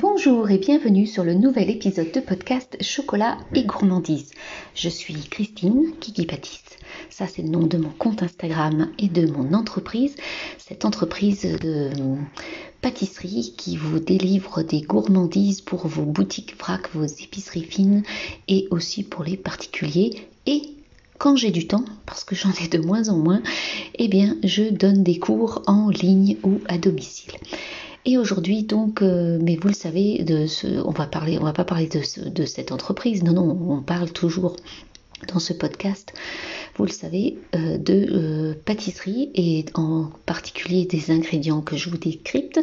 Bonjour et bienvenue sur le nouvel épisode de podcast Chocolat et gourmandise. Je suis Christine Kiki Pâtisse. Ça c'est le nom de mon compte Instagram et de mon entreprise. Cette entreprise de pâtisserie qui vous délivre des gourmandises pour vos boutiques vrac, vos épiceries fines et aussi pour les particuliers et quand j'ai du temps, parce que j'en ai de moins en moins, eh bien, je donne des cours en ligne ou à domicile. Et aujourd'hui, donc, euh, mais vous le savez, on va va pas parler de, cette entreprise. Non, non, on parle toujours dans ce podcast, vous le savez, euh, de euh, pâtisserie et en particulier des ingrédients que je vous décrypte.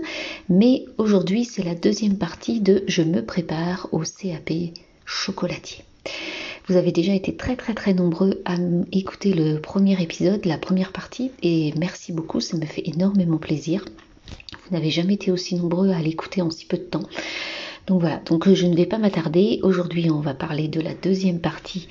Mais aujourd'hui, c'est la deuxième partie de Je me prépare au CAP chocolatier. Vous avez déjà été très très très nombreux à écouter le premier épisode, la première partie, et merci beaucoup, ça me fait énormément plaisir. Vous n'avez jamais été aussi nombreux à l'écouter en si peu de temps. Donc voilà, donc euh, je ne vais pas m'attarder. Aujourd'hui, on va parler de la deuxième partie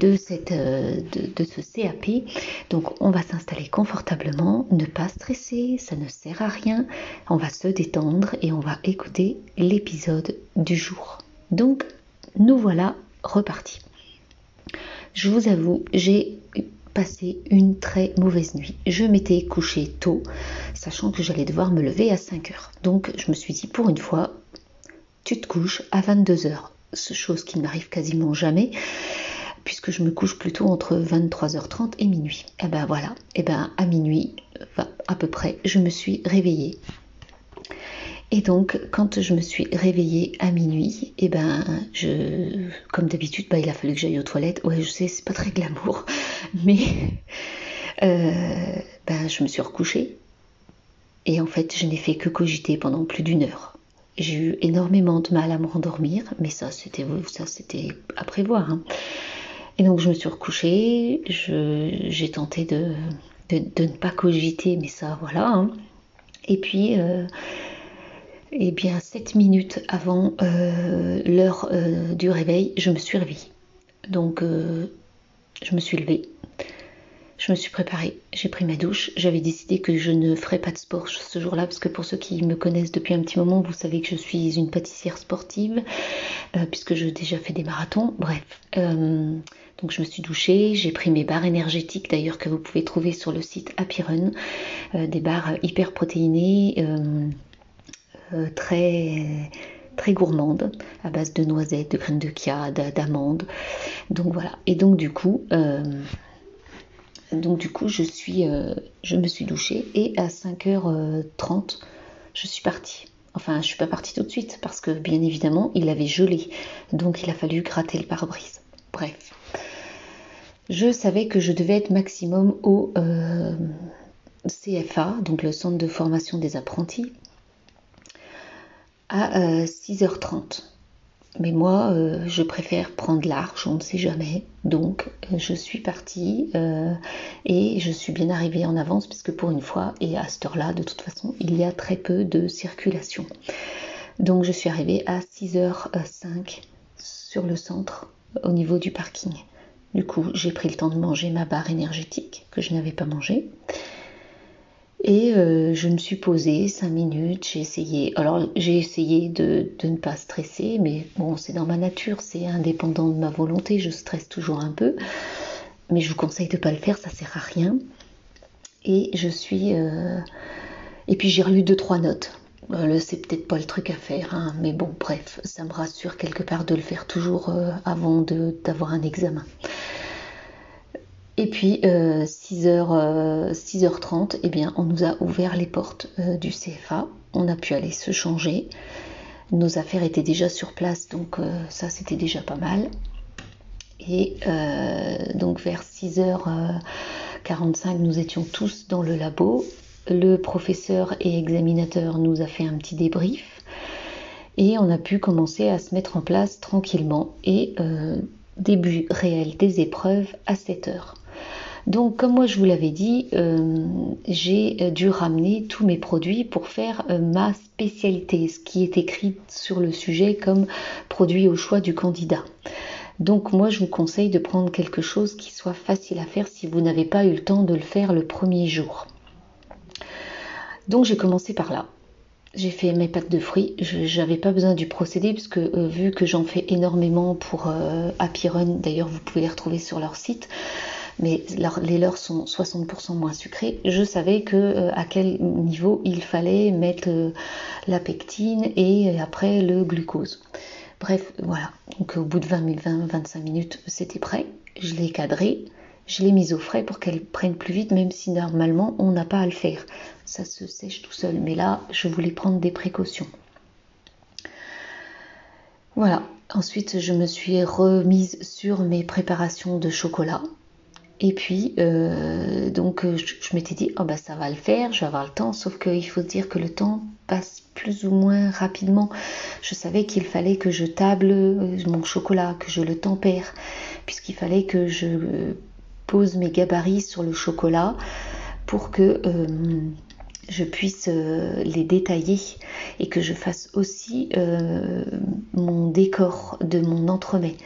de, euh, de, ce CAP. Donc on va s'installer confortablement, ne pas stresser, ça ne sert à rien. On va se détendre et on va écouter l'épisode du jour. Donc nous voilà repartis. Je vous avoue, j'ai passé une très mauvaise nuit. Je m'étais couchée tôt, sachant que j'allais devoir me lever à 5 heures. Donc je me suis dit, pour une fois, tu te couches à 22 heures. Chose qui n'arrive quasiment jamais, puisque je me couche plutôt entre 23h30 et minuit. Et eh ben voilà, et eh ben à minuit, à peu près, je me suis réveillée. Et donc, quand je me suis réveillée à minuit, et eh ben, je, comme d'habitude, bah, il a fallu que j'aille aux toilettes. Ouais, je sais, c'est pas très glamour, mais euh, ben, je me suis recouchée. Et en fait, je n'ai fait que cogiter pendant plus d'une heure. J'ai eu énormément de mal à me rendormir, mais ça, c'était ça, c'était à prévoir. Hein. Et donc, je me suis recouchée. J'ai tenté de, de, ne pas cogiter, mais ça, voilà. Hein. Et puis. Euh, et bien, 7 minutes avant euh, l'heure euh, du réveil, je me suis réveillée. Donc, euh, je me suis levée. Je me suis préparée, j'ai pris ma douche. J'avais décidé que je ne ferais pas de sport ce jour-là, parce que pour ceux qui me connaissent depuis un petit moment, vous savez que je suis une pâtissière sportive, puisque j'ai déjà fait des marathons. Bref. donc je me suis douchée, j'ai pris mes barres énergétiques d'ailleurs que vous pouvez trouver sur le site Happy Run, des barres hyper protéinées euh, très très gourmande à base de noisettes, de graines de chia, d'amandes. Donc voilà. Et donc du coup, euh, donc du coup, je suis, euh, je me suis douchée et à 5h30, je suis partie. Enfin, je suis pas partie tout de suite parce que bien évidemment, il avait gelé, donc il a fallu gratter le pare-brise. Bref, je savais que je devais être maximum au CFA, donc le centre de formation des apprentis, à 6h30. Euh, Mais moi, euh, je préfère prendre large, on ne sait jamais. Donc, euh, je suis partie et je suis bien arrivée en avance, puisque pour une fois, et à cette heure-là, de toute façon, il y a très peu de circulation. Donc, je suis arrivée à 6h05 sur le centre, au niveau du parking. Du coup, j'ai pris le temps de manger ma barre énergétique que je n'avais pas mangée. Et euh, je me suis posée cinq minutes, j'ai essayé. Alors j'ai essayé de, ne pas stresser, mais bon, c'est dans ma nature, c'est indépendant de ma volonté, je stresse toujours un peu. Mais je vous conseille de ne pas le faire, ça sert à rien. Et je suis. Euh, et puis j'ai relu deux, trois notes. Euh, c'est peut-être pas le truc à faire, hein, mais bon, bref, ça me rassure quelque part de le faire toujours avant d'avoir un examen. Et puis 6h, euh, 6h30, euh, eh bien, on nous a ouvert les portes euh, du CFA. On a pu aller se changer. Nos affaires étaient déjà sur place, donc ça c'était déjà pas mal. Et donc vers 6h45, nous étions tous dans le labo. Le professeur et examinateur nous a fait un petit débrief et on a pu commencer à se mettre en place tranquillement et début réel des épreuves à 7 h donc, comme moi je vous l'avais dit, euh, j'ai euh, dû ramener tous mes produits pour faire euh, ma spécialité, ce qui est écrit sur le sujet comme produit au choix du candidat. Donc moi je vous conseille de prendre quelque chose qui soit facile à faire si vous n'avez pas eu le temps de le faire le premier jour. Donc j'ai commencé par là. j'ai fait mes pâtes de fruits. Je n'avais pas besoin du procédé puisque vu que j'en fais énormément pour Happy Run, d'ailleurs vous pouvez les retrouver sur leur site, mais les leurs sont 60% moins sucrés. Je savais que à quel niveau il fallait mettre la pectine et après le glucose. Bref, voilà. Donc au bout de 20-25 minutes, c'était prêt. Je l'ai cadré, je l'ai mise au frais pour qu'elle prenne plus vite, même si normalement on n'a pas à le faire. Ça se sèche tout seul. Mais là, je voulais prendre des précautions. Voilà. Ensuite, je me suis remise sur mes préparations de chocolat. Et puis, euh, donc, euh, je, m'étais dit, oh bah ça va le faire, je vais avoir le temps. Sauf qu'il faut dire que le temps passe plus ou moins rapidement. Je savais qu'il fallait que je table euh, mon chocolat, que je le tempère, puisqu'il fallait que je pose mes gabarits sur le chocolat pour que je puisse les détailler et que je fasse aussi mon décor de mon entremets.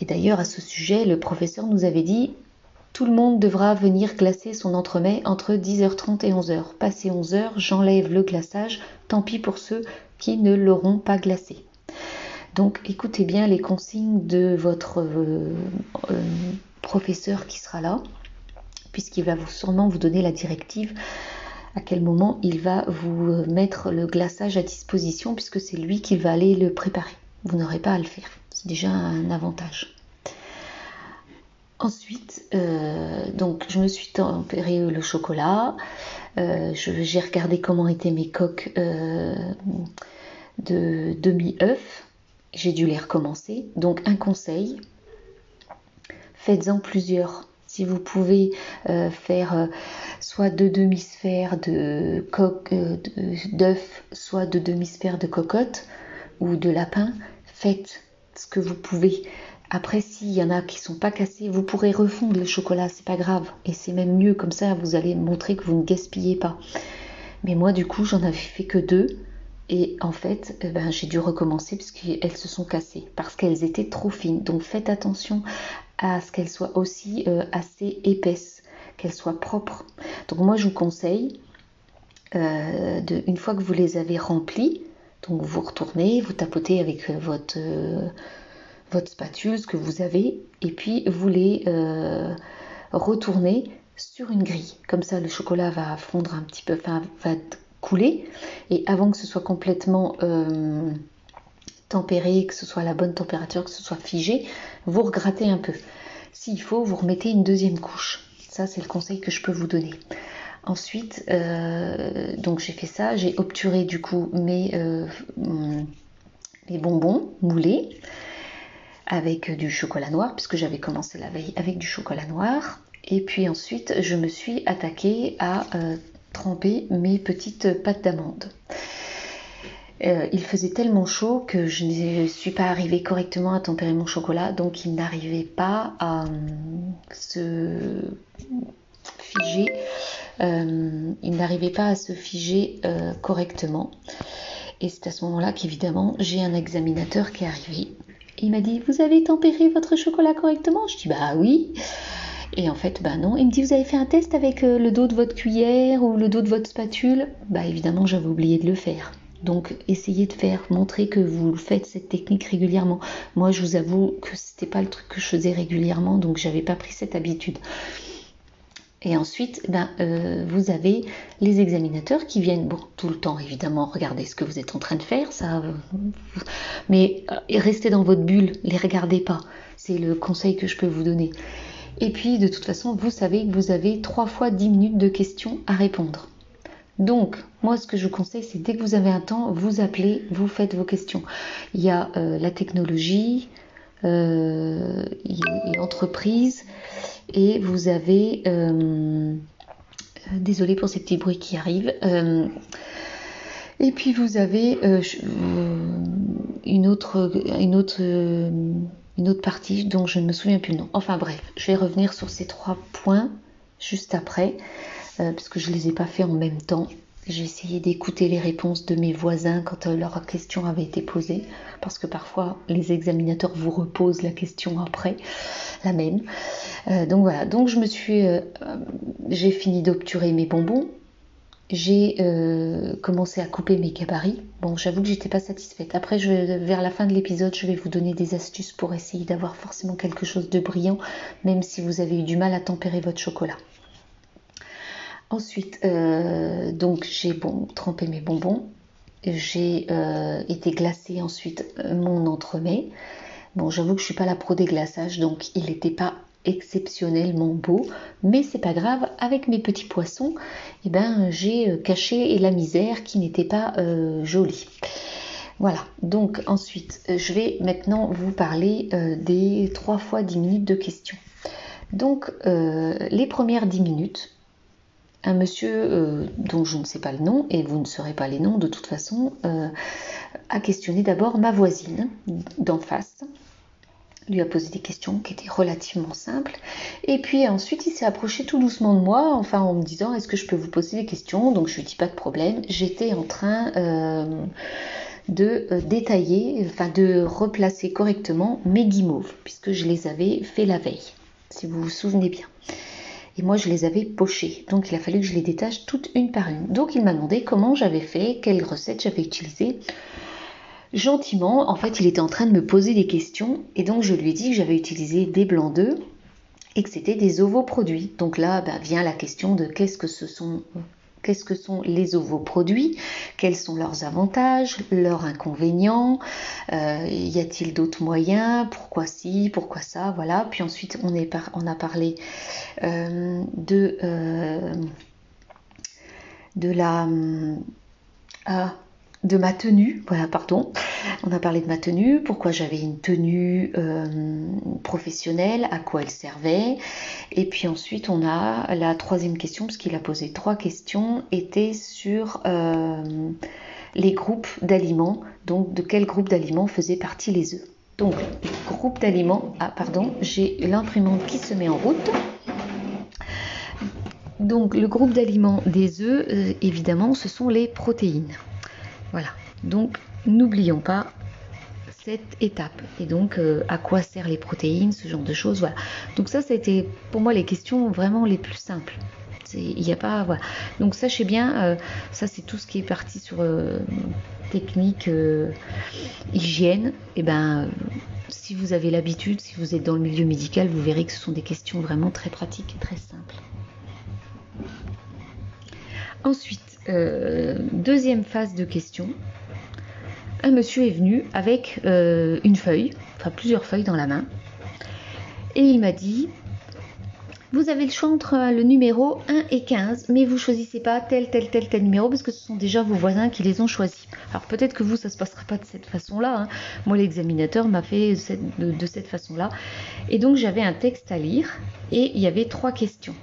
Et d'ailleurs, à ce sujet, le professeur nous avait dit tout le monde devra venir glacer son entremets entre 10h30 et 11h. Passé 11h, j'enlève le glaçage, tant pis pour ceux qui ne l'auront pas glacé. Donc écoutez bien les consignes de votre euh, euh, professeur qui sera là, puisqu'il va sûrement vous donner la directive à quel moment il va vous euh, mettre le glaçage à disposition, puisque c'est lui qui va aller le préparer. Vous n'aurez pas à le faire. C'est déjà un avantage. Ensuite, euh, donc je me suis tempéré le chocolat. Euh, j'ai regardé comment étaient mes coques euh, de demi-œuf. J'ai dû les recommencer. Donc un conseil, faites-en plusieurs. Si vous pouvez faire soit deux demi-sphères de coque d'œuf, soit de demi-sphères de cocotte ou de lapin, faites ce que vous pouvez. Après, s'il y en a qui sont pas cassés, vous pourrez refondre le chocolat, c'est pas grave. Et c'est même mieux, comme ça vous allez montrer que vous ne gaspillez pas. Mais moi, du coup, j'en avais fait que deux. Et en fait, eh ben, j'ai dû recommencer parce qu'elles se sont cassées, parce qu'elles étaient trop fines. Donc faites attention à ce qu'elles soient aussi euh, assez épaisses, qu'elles soient propres. Donc moi, je vous conseille, euh, de, une fois que vous les avez remplies, donc vous retournez, vous tapotez avec euh, votre spatule, ce que vous avez, et puis vous les euh, retournez sur une grille. Comme ça, le chocolat va fondre un petit peu, enfin, va couler. Et avant que ce soit complètement euh, tempéré, que ce soit à la bonne température, que ce soit figé, vous regrattez un peu. S'il faut, vous remettez une deuxième couche. Ça, c'est le conseil que je peux vous donner. Ensuite, euh, donc j'ai fait ça, j'ai obturé du coup mes bonbons moulés avec du chocolat noir, puisque j'avais commencé la veille avec du chocolat noir. Et puis ensuite, je me suis attaquée à euh, tremper mes petites pâtes d'amande. Euh, il faisait tellement chaud que je ne suis pas arrivée correctement à tempérer mon chocolat, donc il n'arrivait pas à euh, se figer. il n'arrivait pas à se figer correctement. Et c'est à ce moment-là qu'évidemment j'ai un examinateur qui est arrivé il m'a dit Vous avez tempéré votre chocolat correctement? Je dis Bah oui. Et en fait, bah non. Il me dit Vous avez fait un test avec euh, le dos de votre cuillère ou le dos de votre spatule? Bah évidemment, j'avais oublié de le faire. Donc essayez de faire, montrer que vous faites cette technique régulièrement. Moi, je vous avoue que c'était pas le truc que je faisais régulièrement, donc j'avais pas pris cette habitude. Et ensuite, ben, euh, vous avez les examinateurs qui viennent, bon, tout le temps évidemment, regarder ce que vous êtes en train de faire, ça, euh, mais euh, restez dans votre bulle, les regardez pas. C'est le conseil que je peux vous donner. Et puis, de toute façon, vous savez que vous avez trois fois 10 minutes de questions à répondre. Donc, moi, ce que je vous conseille, c'est dès que vous avez un temps, vous appelez, vous faites vos questions. Il y a la technologie, l'entreprise, et vous avez, euh, désolé pour ces petits bruits qui arrivent, euh, et puis vous avez euh, une autre, une autre, une autre partie dont je ne me souviens plus le nom. Enfin bref, je vais revenir sur ces trois points juste après, parce que je ne les ai pas fait en même temps. J'ai essayé d'écouter les réponses de mes voisins quand leurs questions avaient été posées, parce que parfois les examinateurs vous reposent la question après, la même. Euh, donc voilà, donc je me suis, euh, j'ai fini d'obturer mes bonbons. j'ai euh, commencé à couper mes gabarits. Bon, j'avoue que j'étais pas satisfaite. Après, vers la fin de l'épisode, je vais vous donner des astuces pour essayer d'avoir forcément quelque chose de brillant, même si vous avez eu du mal à tempérer votre chocolat. Ensuite, euh, donc j'ai trempé mes bonbons. J'ai euh, été glacé ensuite mon entremets. Bon, j'avoue que je suis pas la pro des glaçages, donc il n'était pas exceptionnellement beau, mais c'est pas grave, avec mes petits poissons, eh ben, j'ai euh, caché la misère qui n'était pas euh, jolie. Voilà, donc ensuite, euh, je vais maintenant vous parler des 3 fois 10 minutes de questions. Donc, les premières 10 minutes, un monsieur dont je ne sais pas le nom, et vous ne saurez pas les noms de toute façon, a questionné d'abord ma voisine d'en face, lui a posé des questions qui étaient relativement simples. Et puis ensuite, il s'est approché tout doucement de moi, enfin en me disant est-ce que je peux vous poser des questions? Donc je lui dis pas de problème. J'étais en train euh, de euh, détailler, enfin de replacer correctement mes guimauves, puisque je les avais fait la veille, si vous vous souvenez bien. Et moi, je les avais pochées. Donc, il a fallu que je les détache toutes une par une. Donc, il m'a demandé comment j'avais fait, quelle recette j'avais utilisée gentiment, en fait, il était en train de me poser des questions et donc je lui ai dit que j'avais utilisé des blancs d'œufs et que c'était des ovoproduits. Donc là, bah, vient la question de qu'est-ce que ce sont qu'est-ce que sont les ovoproduits, quels sont leurs avantages, leurs inconvénients, euh, y a-t-il d'autres moyens, pourquoi si, pourquoi ça, voilà. Puis ensuite on, est on a parlé euh, de, euh, de la... Ah, de ma tenue, voilà, pardon. On a parlé de ma tenue, pourquoi j'avais une tenue euh, professionnelle, à quoi elle servait. Et puis ensuite, on a la troisième question, parce qu'il a posé trois questions, était sur euh, les groupes d'aliments. Donc, de quel groupe d'aliments faisaient partie les œufs. Donc, groupe d'aliments, ah pardon, j'ai l'imprimante qui se met en route. Donc, le groupe d'aliments des œufs, euh, évidemment, ce sont les protéines. Voilà. Donc, n'oublions pas cette étape. Et donc, euh, à quoi servent les protéines, ce genre de choses. Voilà. Donc ça, c'était pour moi les questions vraiment les plus simples. Il n'y a pas, voilà. Donc sachez bien, euh, ça c'est tout ce qui est parti sur euh, technique, hygiène. Et eh ben, si vous avez l'habitude, si vous êtes dans le milieu médical, vous verrez que ce sont des questions vraiment très pratiques et très simples. Ensuite, euh, deuxième phase de questions. Un monsieur est venu avec euh, une feuille, enfin plusieurs feuilles dans la main, et il m'a dit vous avez le choix entre le numéro 1 et 15, mais vous choisissez pas tel, tel, tel, tel numéro parce que ce sont déjà vos voisins qui les ont choisis. Alors peut-être que vous, ça se passera pas de cette façon-là. Hein. Moi, l'examinateur m'a fait de cette façon-là. Et donc j'avais un texte à lire et il y avait trois questions.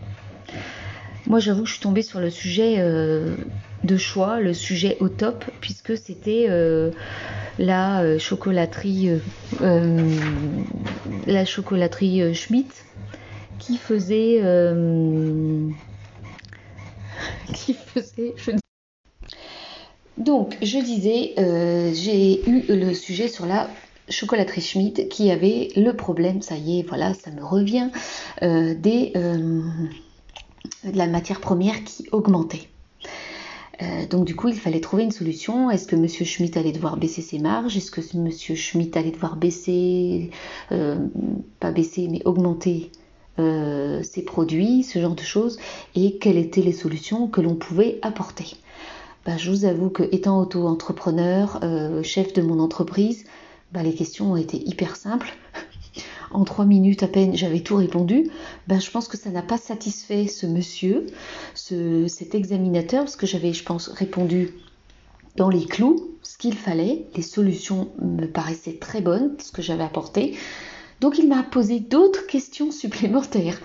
Moi, j'avoue que je suis tombée sur le sujet euh, de choix, le sujet au top, puisque c'était euh, la euh, chocolaterie, la chocolaterie Schmidt qui faisait, qui faisait, donc, je disais, j'ai eu le sujet sur la chocolaterie Schmidt qui avait le problème, ça y est, voilà, ça me revient, des de la matière première qui augmentait. Euh, donc du coup, il fallait trouver une solution. Est-ce que M. Schmitt allait devoir baisser ses marges? Est-ce que M. Schmitt allait devoir baisser, euh, pas baisser, mais augmenter euh, ses produits, ce genre de choses? Et quelles étaient les solutions que l'on pouvait apporter? Ben, Je vous avoue que étant auto-entrepreneur, chef de mon entreprise, ben, les questions ont été hyper simples en trois minutes à peine, j'avais tout répondu, ben, je pense que ça n'a pas satisfait ce monsieur, ce, cet examinateur, parce que j'avais, je pense, répondu dans les clous, ce qu'il fallait, les solutions me paraissaient très bonnes, ce que j'avais apporté. Donc il m'a posé d'autres questions supplémentaires.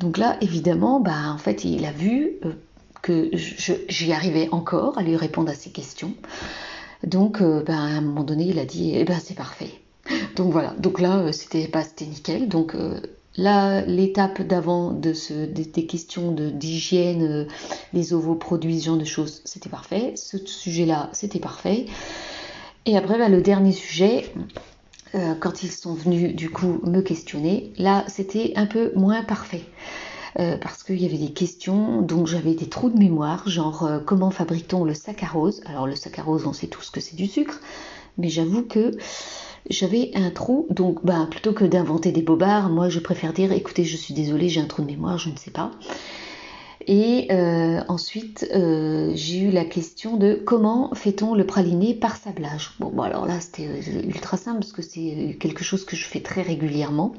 Donc là, évidemment, ben, en fait, il a vu euh, que j'y arrivais encore à lui répondre à ces questions. Donc, euh, ben, à un moment donné, il a dit, eh ben, c'est parfait. Donc voilà, donc là euh, c'était nickel. Donc euh, là l'étape d'avant de ce, des, questions d'hygiène, de, euh, les ovoproduits, ce genre de choses, c'était parfait. Ce sujet-là, c'était parfait. Et après bah, le dernier sujet, quand ils sont venus du coup me questionner, là c'était un peu moins parfait. parce qu'il y avait des questions, donc j'avais des trous de mémoire, genre comment fabrique-t-on le saccharose? Alors le saccharose, on sait tous que c'est du sucre, mais j'avoue que j'avais un trou, donc bah, plutôt que d'inventer des bobards, moi je préfère dire écoutez, je suis désolée, j'ai un trou de mémoire, je ne sais pas. Et euh, ensuite, euh, j'ai eu la question de comment fait-on le praliné par sablage? Bon, bon alors là, c'était euh, ultra simple parce que c'est quelque chose que je fais très régulièrement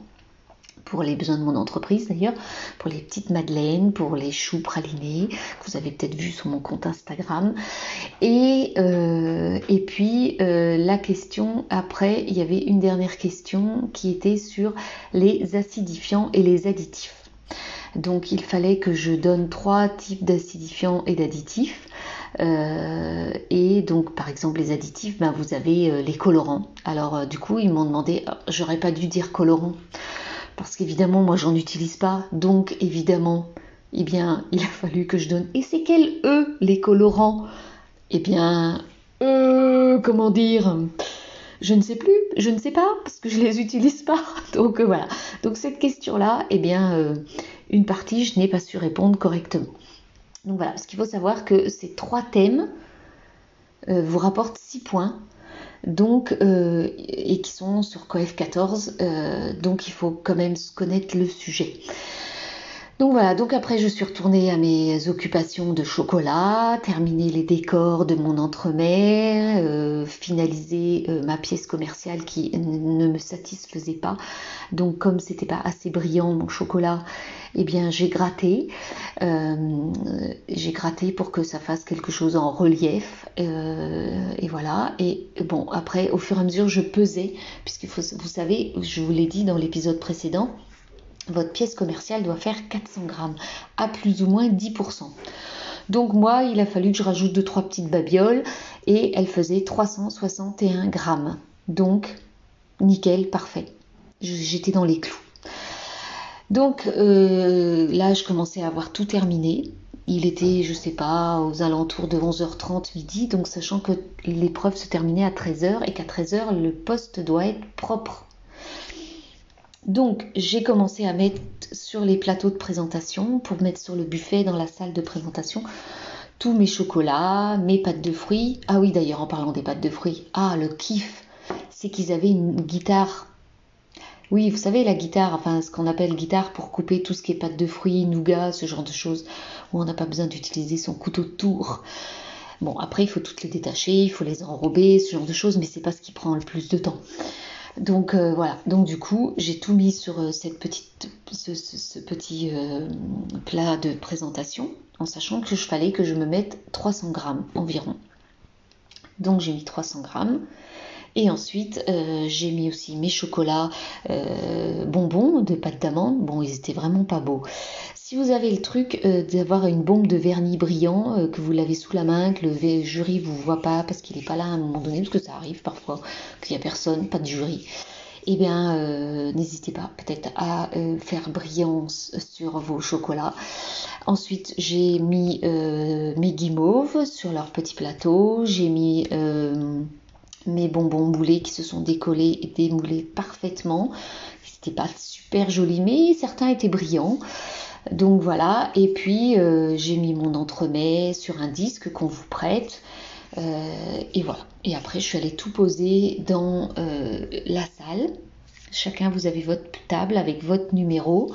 pour les besoins de mon entreprise d'ailleurs, pour les petites madeleines, pour les choux pralinés, que vous avez peut-être vu sur mon compte Instagram. Et, et puis la question après, il y avait une dernière question qui était sur les acidifiants et les additifs. Donc il fallait que je donne trois types d'acidifiants et d'additifs. Euh, et donc par exemple les additifs, ben, vous avez euh, les colorants. Alors euh, du coup ils m'ont demandé, j'aurais pas dû dire colorant parce qu'évidemment moi j'en utilise pas. Donc évidemment, eh bien il a fallu que je donne. Et c'est quels eux les colorants? Eh bien, euh, comment dire? Je ne sais plus, je ne sais pas, parce que je les utilise pas. Donc voilà. Donc cette question-là, eh bien, une partie, je n'ai pas su répondre correctement. Donc voilà, ce qu'il faut savoir que ces trois thèmes euh, vous rapportent 6 points. Donc, euh, et qui sont sur COEF 14, euh, donc il faut quand même connaître le sujet. Donc voilà, donc après je suis retournée à mes occupations de chocolat, terminer les décors de mon entremets, euh, finaliser euh, ma pièce commerciale qui ne me satisfaisait pas. Donc comme c'était pas assez brillant mon chocolat, eh bien j'ai gratté, euh, j'ai gratté pour que ça fasse quelque chose en relief. et voilà. Et bon après au fur et à mesure je pesais, puisque vous savez, je vous l'ai dit dans l'épisode précédent votre pièce commerciale doit faire 400 grammes à plus ou moins 10%. Donc moi, il a fallu que je rajoute 2-3 petites babioles et elle faisait 361 grammes. Donc, nickel, parfait. J'étais dans les clous. Donc euh, là, je commençais à avoir tout terminé. Il était, je sais pas, aux alentours de 11h30 midi, donc sachant que l'épreuve se terminait à 13h et qu'à 13h, le poste doit être propre donc j'ai commencé à mettre sur les plateaux de présentation pour mettre sur le buffet dans la salle de présentation tous mes chocolats, mes pâtes de fruits. Ah oui d'ailleurs en parlant des pâtes de fruits, ah le kiff, c'est qu'ils avaient une guitare. Oui, vous savez la guitare, enfin ce qu'on appelle guitare pour couper tout ce qui est pâtes de fruits, nougat, ce genre de choses, où on n'a pas besoin d'utiliser son couteau de tour. Bon, après, il faut toutes les détacher, il faut les enrober, ce genre de choses, mais c'est pas ce qui prend le plus de temps. Donc euh, voilà, donc du coup j'ai tout mis sur euh, ce, petit euh, plat de présentation en sachant que je fallait que je me mette 300 grammes environ. Donc j'ai mis 300 grammes. Et ensuite, j'ai mis aussi mes chocolats bonbons de pâte d'amande. Bon, ils étaient vraiment pas beaux. Si vous avez le truc euh, d'avoir une bombe de vernis brillant, euh, que vous l'avez sous la main, que le jury vous voit pas parce qu'il n'est pas là à un moment donné, parce que ça arrive parfois qu'il n'y a personne, pas de jury, eh bien euh, n'hésitez pas peut-être à faire brillance sur vos chocolats. Ensuite j'ai mis mes guimauves sur leur petit plateau, j'ai mis mes bonbons moulés qui se sont décollés et démoulés parfaitement. C'était pas super joli, mais certains étaient brillants. Donc voilà, et puis euh, j'ai mis mon entremets sur un disque qu'on vous prête. Euh, et voilà. Et après, je suis allée tout poser dans euh, la salle. Chacun, vous avez votre table avec votre numéro.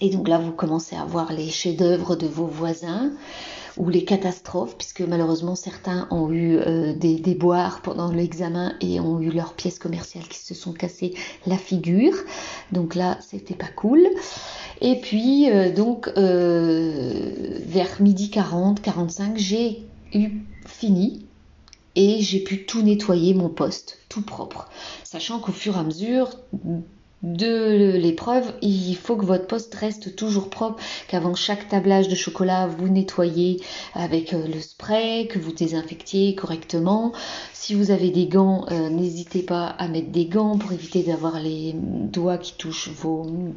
Et donc là, vous commencez à voir les chefs-d'œuvre de vos voisins ou les catastrophes, puisque malheureusement certains ont eu des déboires pendant l'examen et ont eu leurs pièces commerciales qui se sont cassées la figure. Donc là, c'était pas cool. Et puis, euh, donc, euh, vers midi 40, 45, j'ai eu fini et j'ai pu tout nettoyer mon poste, tout propre. Sachant qu'au fur et à mesure de l'épreuve, il faut que votre poste reste toujours propre, qu'avant chaque tablage de chocolat, vous nettoyez avec euh, le spray, que vous désinfectiez correctement. Si vous avez des gants, n'hésitez pas à mettre des gants pour éviter d'avoir les doigts qui touchent vos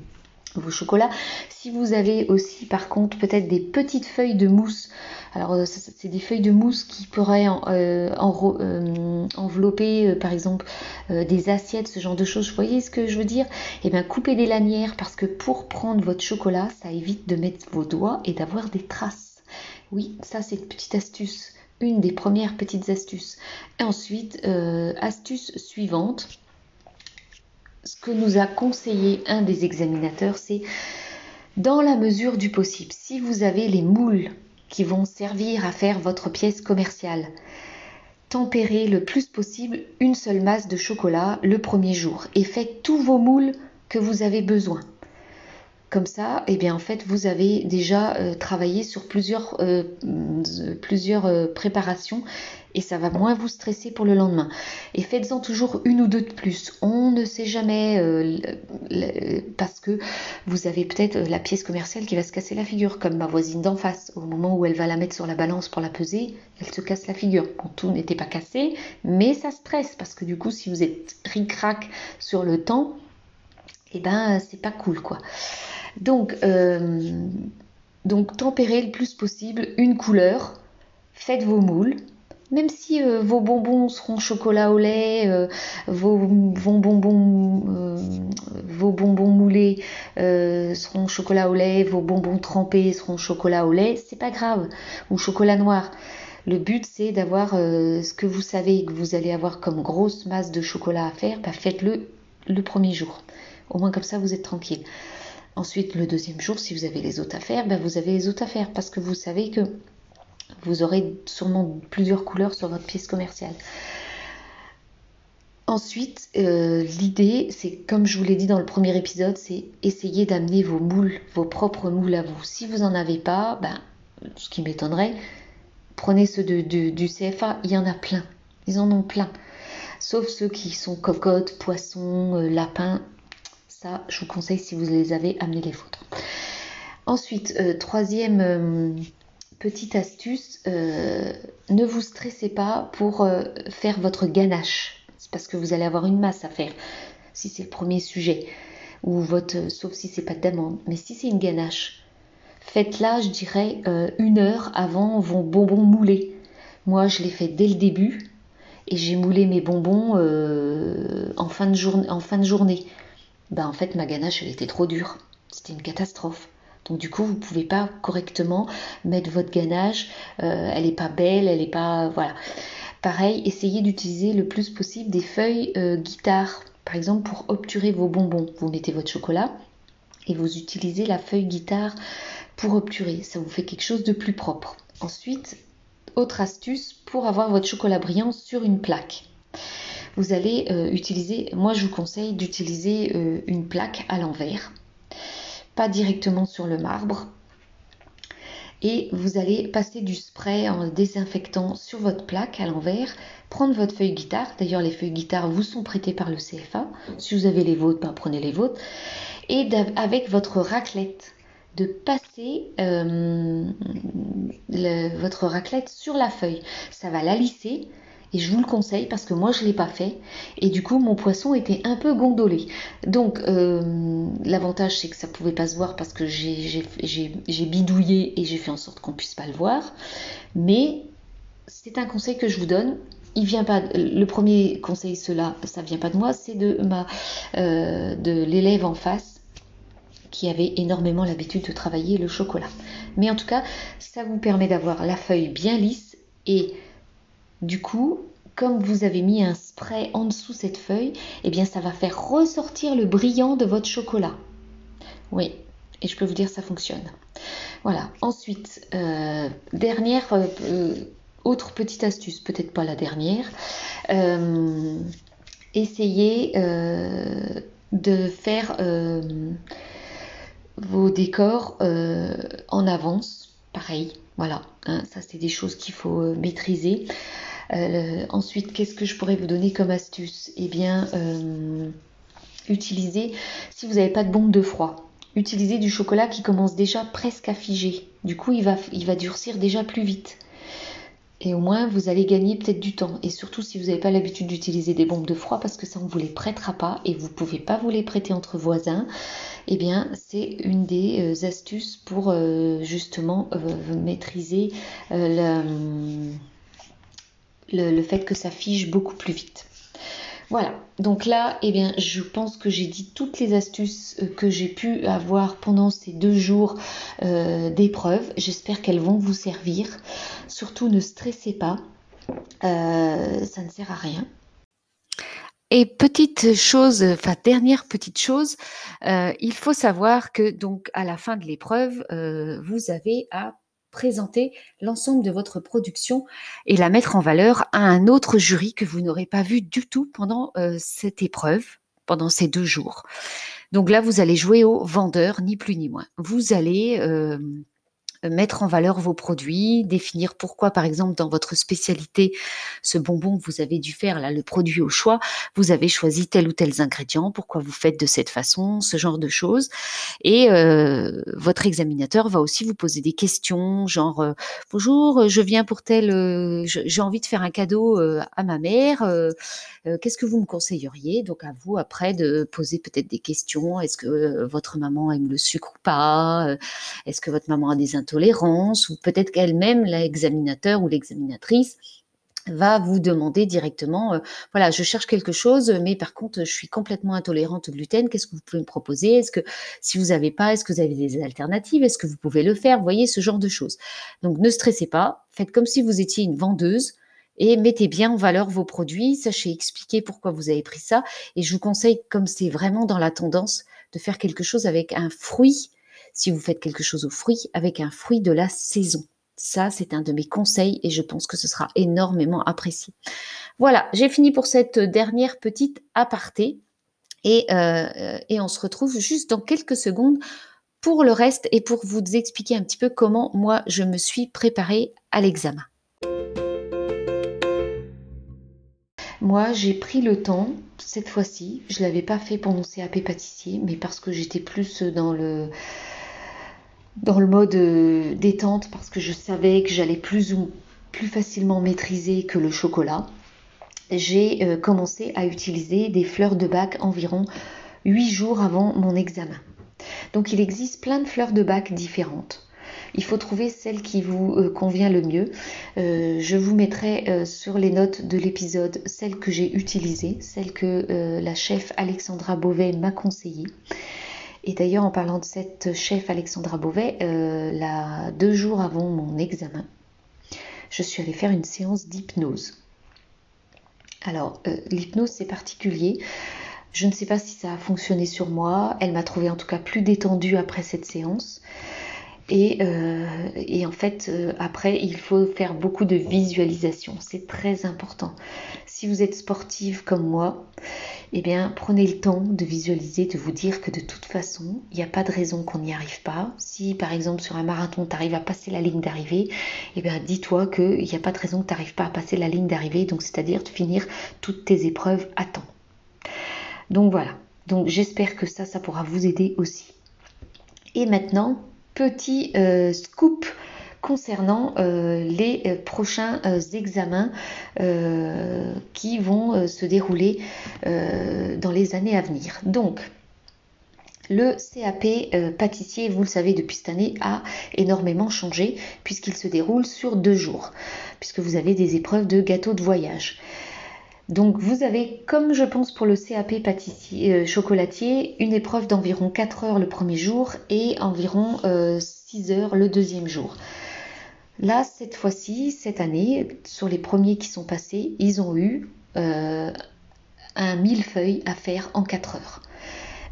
chocolats. Si vous avez aussi par contre peut-être des petites feuilles de mousse Alors c'est des feuilles de mousse qui pourraient envelopper par exemple des assiettes, ce genre de choses. Vous voyez ce que je veux dire? Eh bien coupez des lanières parce que pour prendre votre chocolat, ça évite de mettre vos doigts et d'avoir des traces. Oui, ça c'est une petite astuce une des premières petites astuces. Et ensuite, euh, astuce suivante, ce que nous a conseillé un des examinateurs, c'est dans la mesure du possible, si vous avez les moules qui vont servir à faire votre pièce commerciale, tempérez le plus possible une seule masse de chocolat le premier jour et faites tous vos moules que vous avez besoin. Comme ça, eh bien, en fait, vous avez déjà euh, travaillé sur plusieurs, euh, euh, préparations et ça va moins vous stresser pour le lendemain. Et faites-en toujours une ou deux de plus. On ne sait jamais parce que vous avez peut-être la pièce commerciale qui va se casser la figure, comme ma voisine d'en face. Au moment où elle va la mettre sur la balance pour la peser, elle se casse la figure. Bon, tout n'était pas cassé, mais ça stresse parce que du coup, si vous êtes ric-rac sur le temps, eh ben, c'est pas cool quoi. Donc, euh, donc tempérez le plus possible une couleur, faites vos moules. Même si euh, vos bonbons seront chocolat au lait, euh, vos, bonbons, vos bonbons moulés seront chocolat au lait, vos bonbons trempés seront chocolat au lait, c'est pas grave, ou chocolat noir. Le but c'est d'avoir ce que vous savez que vous allez avoir comme grosse masse de chocolat à faire, bah, faites-le le premier jour. Au moins comme ça vous êtes tranquille. Ensuite, le deuxième jour, si vous avez les autres à faire, ben vous avez les autres à faire parce que vous savez que vous aurez sûrement plusieurs couleurs sur votre pièce commerciale. Ensuite, euh, l'idée, c'est comme je vous l'ai dit dans le premier épisode, c'est essayer d'amener vos moules, vos propres moules à vous. Si vous n'en avez pas, ben, ce qui m'étonnerait, prenez ceux de, du CFA, il y en a plein. Ils en ont plein. Sauf ceux qui sont cocottes, poissons, euh, je vous conseille si vous les avez, amenez les vôtres. Ensuite, euh, troisième euh, petite astuce, euh, ne vous stressez pas pour faire votre ganache. C'est parce que vous allez avoir une masse à faire, si c'est le premier sujet, ou votre, sauf si c'est pas d'amande. Mais si c'est une ganache, faites-la, je dirais, une heure avant vos bonbons moulés. Moi, je l'ai fait dès le début et j'ai moulé mes bonbons en, fin de en fin de journée bah en fait ma ganache elle était trop dure. C'était une catastrophe. Donc du coup, vous ne pouvez pas correctement mettre votre ganache. Euh, elle n'est pas belle, elle n'est pas... Voilà. Pareil, essayez d'utiliser le plus possible des feuilles euh, guitare. Par exemple, pour obturer vos bonbons, vous mettez votre chocolat et vous utilisez la feuille guitare pour obturer. Ça vous fait quelque chose de plus propre. Ensuite, autre astuce pour avoir votre chocolat brillant sur une plaque vous allez euh, utiliser, moi je vous conseille d'utiliser euh, une plaque à l'envers, pas directement sur le marbre. Et vous allez passer du spray en désinfectant sur votre plaque à l'envers, prendre votre feuille guitare. D'ailleurs, les feuilles guitare vous sont prêtées par le CFA. Si vous avez les vôtres, ben, prenez les vôtres. Et avec votre raclette, de passer euh, votre raclette sur la feuille. Ça va la lisser, et je vous le conseille parce que moi je ne l'ai pas fait. Et du coup mon poisson était un peu gondolé. Donc euh, l'avantage c'est que ça ne pouvait pas se voir parce que j'ai bidouillé et j'ai fait en sorte qu'on puisse pas le voir. Mais c'est un conseil que je vous donne. Il vient pas. Le premier conseil, cela, ça vient pas de moi, c'est de ma euh, de l'élève en face qui avait énormément l'habitude de travailler le chocolat. Mais en tout cas, ça vous permet d'avoir la feuille bien lisse et du coup, comme vous avez mis un spray en dessous cette feuille, eh bien ça va faire ressortir le brillant de votre chocolat. Oui, et je peux vous dire ça fonctionne. Voilà. Ensuite, euh, dernière euh, euh, autre petite astuce, peut-être pas la dernière. essayez de faire vos décors en avance. Pareil, voilà. Hein, ça c'est des choses qu'il faut maîtriser. Euh, ensuite, qu'est-ce que je pourrais vous donner comme astuce? Eh bien, euh, utilisez, si vous n'avez pas de bombe de froid, utilisez du chocolat qui commence déjà presque à figer. Du coup, il va, il va durcir déjà plus vite. Et au moins, vous allez gagner peut-être du temps. Et surtout, si vous n'avez pas l'habitude d'utiliser des bombes de froid, parce que ça, on ne vous les prêtera pas et vous ne pouvez pas vous les prêter entre voisins, eh bien, c'est une des euh, astuces pour justement maîtriser le, fait que ça fige beaucoup plus vite. Voilà, donc là, eh bien, je pense que j'ai dit toutes les astuces que j'ai pu avoir pendant ces deux jours d'épreuve. J'espère qu'elles vont vous servir. Surtout, ne stressez pas, ça ne sert à rien. Et petite chose, enfin dernière petite chose, euh, il faut savoir que donc à la fin de l'épreuve, euh, vous avez à présenter l'ensemble de votre production et la mettre en valeur à un autre jury que vous n'aurez pas vu du tout pendant euh, cette épreuve, pendant ces deux jours. Donc là, vous allez jouer au vendeur, ni plus ni moins. Vous allez mettre en valeur vos produits, définir pourquoi, par exemple, dans votre spécialité, ce bonbon que vous avez dû faire, là, le produit au choix, vous avez choisi tel ou tel ingrédient, pourquoi vous faites de cette façon, ce genre de choses. Et euh, votre examinateur va aussi vous poser des questions, genre euh, bonjour, je viens pour tel, euh, j'ai envie de faire un cadeau à ma mère, qu'est-ce que vous me conseilleriez? Donc à vous après de poser peut-être des questions. Est-ce que votre maman aime le sucre ou pas? Est-ce que votre maman a des intolérances tolérance, ou peut-être qu'elle-même, l'examinateur ou l'examinatrice, va vous demander directement, euh, voilà, je cherche quelque chose, mais par contre, je suis complètement intolérante au gluten, qu'est-ce que vous pouvez me proposer? Est-ce que si vous n'avez pas, est-ce que vous avez des alternatives? Est-ce que vous pouvez le faire? Vous voyez, ce genre de choses. Donc, ne stressez pas, faites comme si vous étiez une vendeuse et mettez bien en valeur vos produits, sachez expliquer pourquoi vous avez pris ça. Et je vous conseille, comme c'est vraiment dans la tendance, de faire quelque chose avec un fruit si vous faites quelque chose au fruit avec un fruit de la saison. Ça, c'est un de mes conseils et je pense que ce sera énormément apprécié. Voilà, j'ai fini pour cette dernière petite aparté et, euh, et on se retrouve juste dans quelques secondes pour le reste et pour vous expliquer un petit peu comment moi je me suis préparée à l'examen. Moi, j'ai pris le temps cette fois-ci. Je ne l'avais pas fait pour mon CAP pâtissier, mais parce que j'étais plus dans le dans le mode euh, détente parce que je savais que j'allais plus ou plus facilement maîtriser que le chocolat. J'ai euh, commencé à utiliser des fleurs de bac environ 8 jours avant mon examen. Donc il existe plein de fleurs de bac différentes. Il faut trouver celle qui vous euh, convient le mieux. je vous mettrai sur les notes de l'épisode celle que j'ai utilisée, celle que la chef Alexandra Beauvais m'a conseillée. Et d'ailleurs, en parlant de cette chef Alexandra Beauvais, euh, deux jours avant mon examen, je suis allée faire une séance d'hypnose. Alors, euh, l'hypnose, c'est particulier. Je ne sais pas si ça a fonctionné sur moi. Elle m'a trouvé en tout cas plus détendue après cette séance. Et, euh, et, en fait, euh, après, il faut faire beaucoup de visualisation. C'est très important. Si vous êtes sportive comme moi, eh bien, prenez le temps de visualiser, de vous dire que de toute façon, il n'y a pas de raison qu'on n'y arrive pas. Si, par exemple, sur un marathon, tu arrives à passer la ligne d'arrivée, eh bien, dis-toi qu'il n'y a pas de raison que tu n'arrives pas à passer la ligne d'arrivée. Donc, c'est-à-dire de finir toutes tes épreuves à temps. Donc, voilà. Donc, j'espère que ça, ça pourra vous aider aussi. Et maintenant, petit euh, scoop concernant euh, les euh, prochains examens qui vont se dérouler dans les années à venir. Donc, le CAP pâtissier, vous le savez depuis cette année, a énormément changé puisqu'il se déroule sur deux jours, puisque vous avez des épreuves de gâteau de voyage. Donc vous avez, comme je pense pour le CAP pâtissier euh, chocolatier, une épreuve d'environ 4 heures le premier jour et environ 6 euh, heures le deuxième jour. Là, cette fois-ci, cette année, sur les premiers qui sont passés, ils ont eu euh, un millefeuille à faire en 4 heures.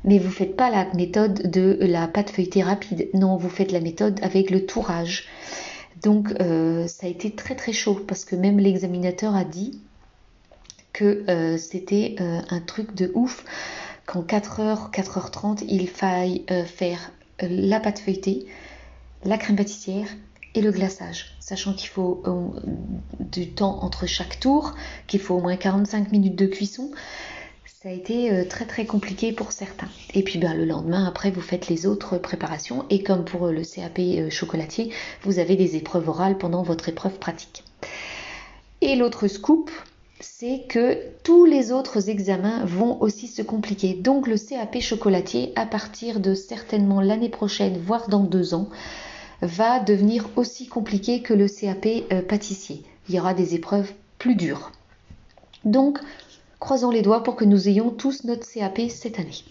Mais vous ne faites pas la méthode de la pâte feuilletée rapide. Non, vous faites la méthode avec le tourage. Donc ça a été très très chaud parce que même l'examinateur a dit que euh, c'était euh, un truc de ouf qu'en 4h, 4h30, il faille euh, faire la pâte feuilletée, la crème pâtissière et le glaçage, sachant qu'il faut du temps entre chaque tour, qu'il faut au moins 45 minutes de cuisson. Ça a été très très compliqué pour certains. Et puis ben, le lendemain, après, vous faites les autres préparations. Et comme pour le CAP chocolatier, vous avez des épreuves orales pendant votre épreuve pratique. Et l'autre scoop, c'est que tous les autres examens vont aussi se compliquer. Donc le CAP chocolatier, à partir de certainement l'année prochaine, voire dans deux ans, va devenir aussi compliqué que le CAP euh, pâtissier. Il y aura des épreuves plus dures. Donc, croisons les doigts pour que nous ayons tous notre CAP cette année.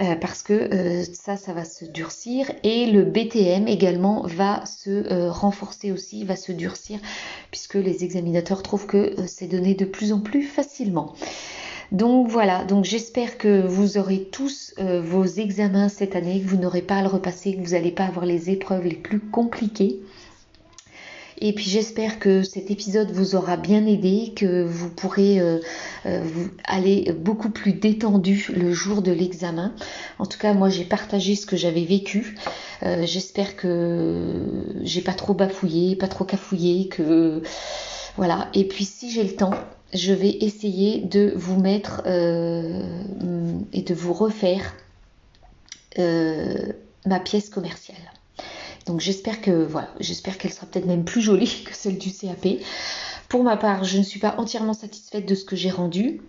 Euh, parce que euh, ça, ça va se durcir et le BTM également va se euh, renforcer aussi, va se durcir puisque les examinateurs trouvent que c'est donné de plus en plus facilement. Donc voilà, donc j'espère que vous aurez tous vos examens cette année, que vous n'aurez pas à le repasser, que vous n'allez pas avoir les épreuves les plus compliquées. Et puis j'espère que cet épisode vous aura bien aidé, que vous pourrez euh, euh, aller beaucoup plus détendu le jour de l'examen. En tout cas, moi j'ai partagé ce que j'avais vécu. Euh, j'espère que j'ai pas trop bafouillé, pas trop cafouillé, que voilà. Et puis si j'ai le temps, je vais essayer de vous mettre et de vous refaire ma pièce commerciale. Donc j'espère que voilà, j'espère qu'elle sera peut-être même plus jolie que celle du CAP. Pour ma part, je ne suis pas entièrement satisfaite de ce que j'ai rendu,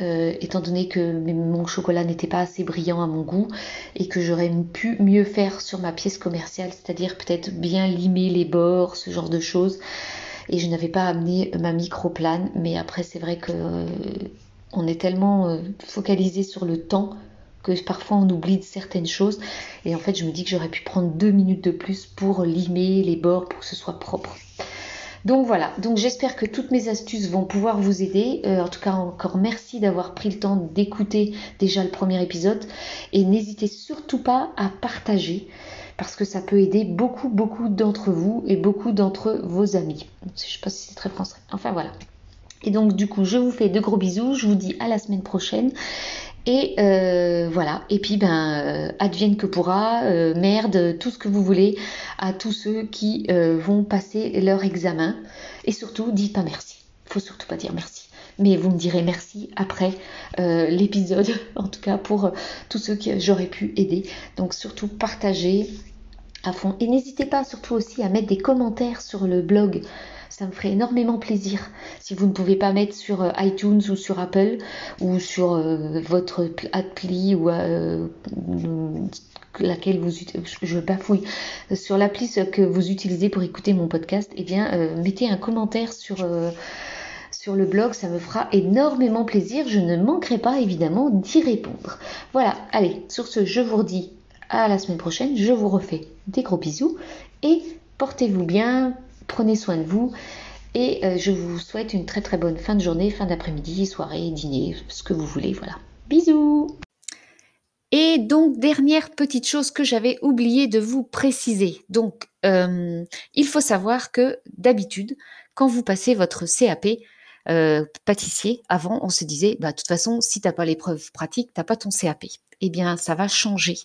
euh, étant donné que mon chocolat n'était pas assez brillant à mon goût et que j'aurais pu mieux faire sur ma pièce commerciale, c'est-à-dire peut-être bien limer les bords, ce genre de choses. Et je n'avais pas amené ma microplane, mais après c'est vrai que euh, on est tellement euh, focalisé sur le temps que parfois on oublie certaines choses. Et en fait, je me dis que j'aurais pu prendre deux minutes de plus pour limer les bords pour que ce soit propre. Donc voilà, donc j'espère que toutes mes astuces vont pouvoir vous aider. Euh, en tout cas, encore merci d'avoir pris le temps d'écouter déjà le premier épisode. Et n'hésitez surtout pas à partager parce que ça peut aider beaucoup, beaucoup d'entre vous et beaucoup d'entre vos amis. Je ne sais pas si c'est très français. Enfin voilà. Et donc du coup, je vous fais de gros bisous. Je vous dis à la semaine prochaine. Et euh, voilà, et puis ben euh, advienne que pourra, euh, merde, tout ce que vous voulez à tous ceux qui vont passer leur examen. Et surtout, dites pas merci. Faut surtout pas dire merci. Mais vous me direz merci après l'épisode, en tout cas pour tous ceux que j'aurais pu aider. Donc surtout partagez à fond. Et n'hésitez pas surtout aussi à mettre des commentaires sur le blog ça me ferait énormément plaisir. Si vous ne pouvez pas mettre sur euh, iTunes ou sur Apple ou sur euh, votre appli ou euh, laquelle vous je bafouille sur l'appli que vous utilisez pour écouter mon podcast, eh bien mettez un commentaire sur sur le blog, ça me fera énormément plaisir. Je ne manquerai pas évidemment d'y répondre. Voilà, allez, sur ce, je vous redis à la semaine prochaine. Je vous refais des gros bisous et portez-vous bien, Prenez soin de vous et euh, je vous souhaite une très très bonne fin de journée, fin d'après-midi, soirée, dîner, ce que vous voulez. Voilà. Bisous et donc, dernière petite chose que j'avais oublié de vous préciser. Donc, euh, il faut savoir que d'habitude, quand vous passez votre CAP euh, pâtissier, avant, on se disait, bah, de toute façon, si tu n'as pas l'épreuve pratique, tu n'as pas ton CAP eh bien, ça va changer.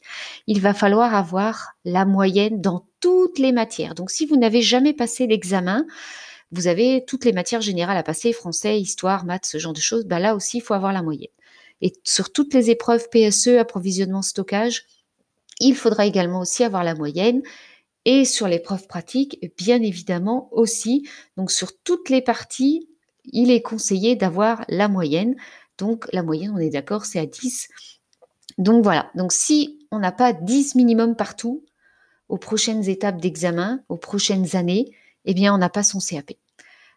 Il va falloir avoir la moyenne dans toutes les matières. Donc, si vous n'avez jamais passé l'examen, vous avez toutes les matières générales à passer, français, histoire, maths, ce genre de choses. Ben là aussi, il faut avoir la moyenne. Et sur toutes les épreuves PSE, approvisionnement, stockage, il faudra également aussi avoir la moyenne. Et sur l'épreuve pratique, bien évidemment aussi. Donc, sur toutes les parties, il est conseillé d'avoir la moyenne. Donc, la moyenne, on est d'accord, c'est à 10 donc voilà, donc si on n'a pas 10 minimum partout, aux prochaines étapes d'examen, aux prochaines années, eh bien on n'a pas son CAP.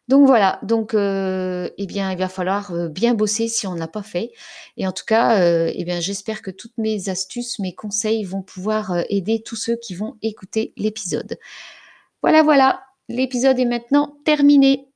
Donc voilà, donc euh, eh bien il va falloir euh, bien bosser si on n'a pas fait. Et en tout cas, euh, eh bien j'espère que toutes mes astuces, mes conseils vont pouvoir aider tous ceux qui vont écouter l'épisode. Voilà, voilà, l'épisode est maintenant terminé.